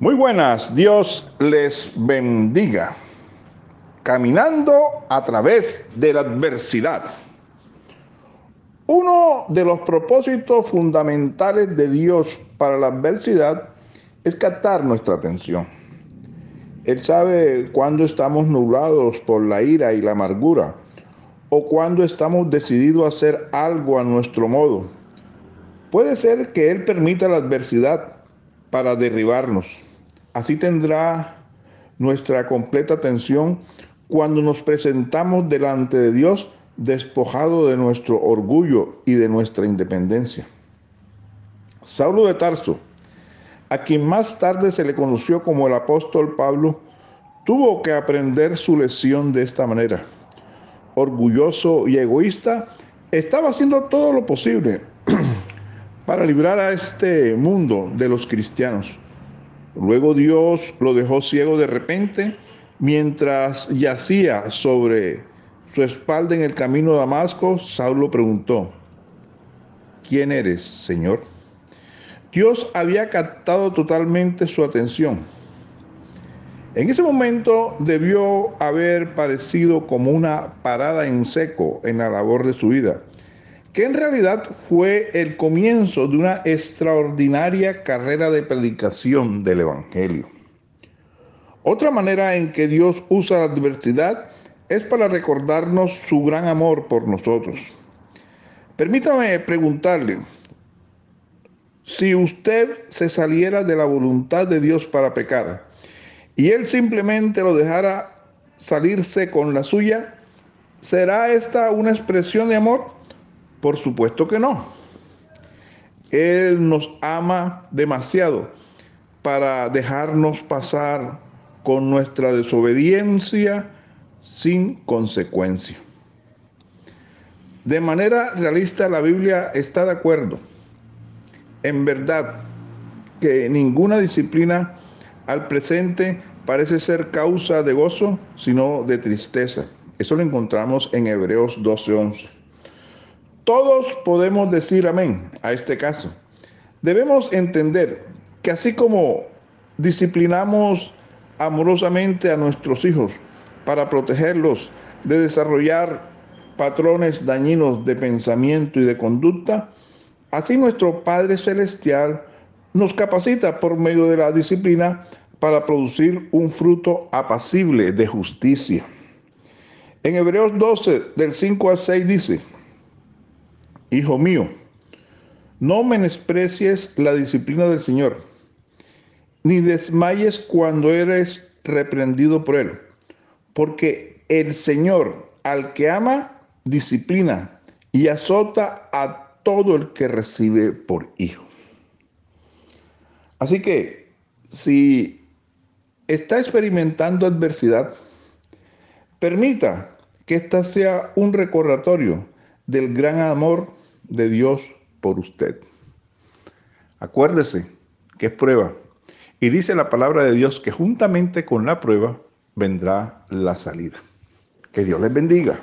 Muy buenas, Dios les bendiga. Caminando a través de la adversidad. Uno de los propósitos fundamentales de Dios para la adversidad es captar nuestra atención. Él sabe cuándo estamos nublados por la ira y la amargura o cuando estamos decididos a hacer algo a nuestro modo. Puede ser que Él permita la adversidad para derribarnos. Así tendrá nuestra completa atención cuando nos presentamos delante de Dios despojado de nuestro orgullo y de nuestra independencia. Saulo de Tarso, a quien más tarde se le conoció como el apóstol Pablo, tuvo que aprender su lección de esta manera. Orgulloso y egoísta, estaba haciendo todo lo posible para librar a este mundo de los cristianos. Luego Dios lo dejó ciego de repente mientras yacía sobre su espalda en el camino de Damasco. Saulo preguntó, ¿quién eres, Señor? Dios había captado totalmente su atención. En ese momento debió haber parecido como una parada en seco en la labor de su vida que en realidad fue el comienzo de una extraordinaria carrera de predicación del Evangelio. Otra manera en que Dios usa la adversidad es para recordarnos su gran amor por nosotros. Permítame preguntarle, si usted se saliera de la voluntad de Dios para pecar y Él simplemente lo dejara salirse con la suya, ¿será esta una expresión de amor? Por supuesto que no. Él nos ama demasiado para dejarnos pasar con nuestra desobediencia sin consecuencia. De manera realista, la Biblia está de acuerdo. En verdad que ninguna disciplina al presente parece ser causa de gozo, sino de tristeza. Eso lo encontramos en Hebreos 12:11. Todos podemos decir amén a este caso. Debemos entender que así como disciplinamos amorosamente a nuestros hijos para protegerlos de desarrollar patrones dañinos de pensamiento y de conducta, así nuestro Padre Celestial nos capacita por medio de la disciplina para producir un fruto apacible de justicia. En Hebreos 12, del 5 al 6 dice, Hijo mío, no menosprecies la disciplina del Señor, ni desmayes cuando eres reprendido por Él, porque el Señor al que ama, disciplina y azota a todo el que recibe por hijo. Así que si está experimentando adversidad, permita que esta sea un recordatorio del gran amor de Dios por usted. Acuérdese que es prueba. Y dice la palabra de Dios que juntamente con la prueba vendrá la salida. Que Dios les bendiga.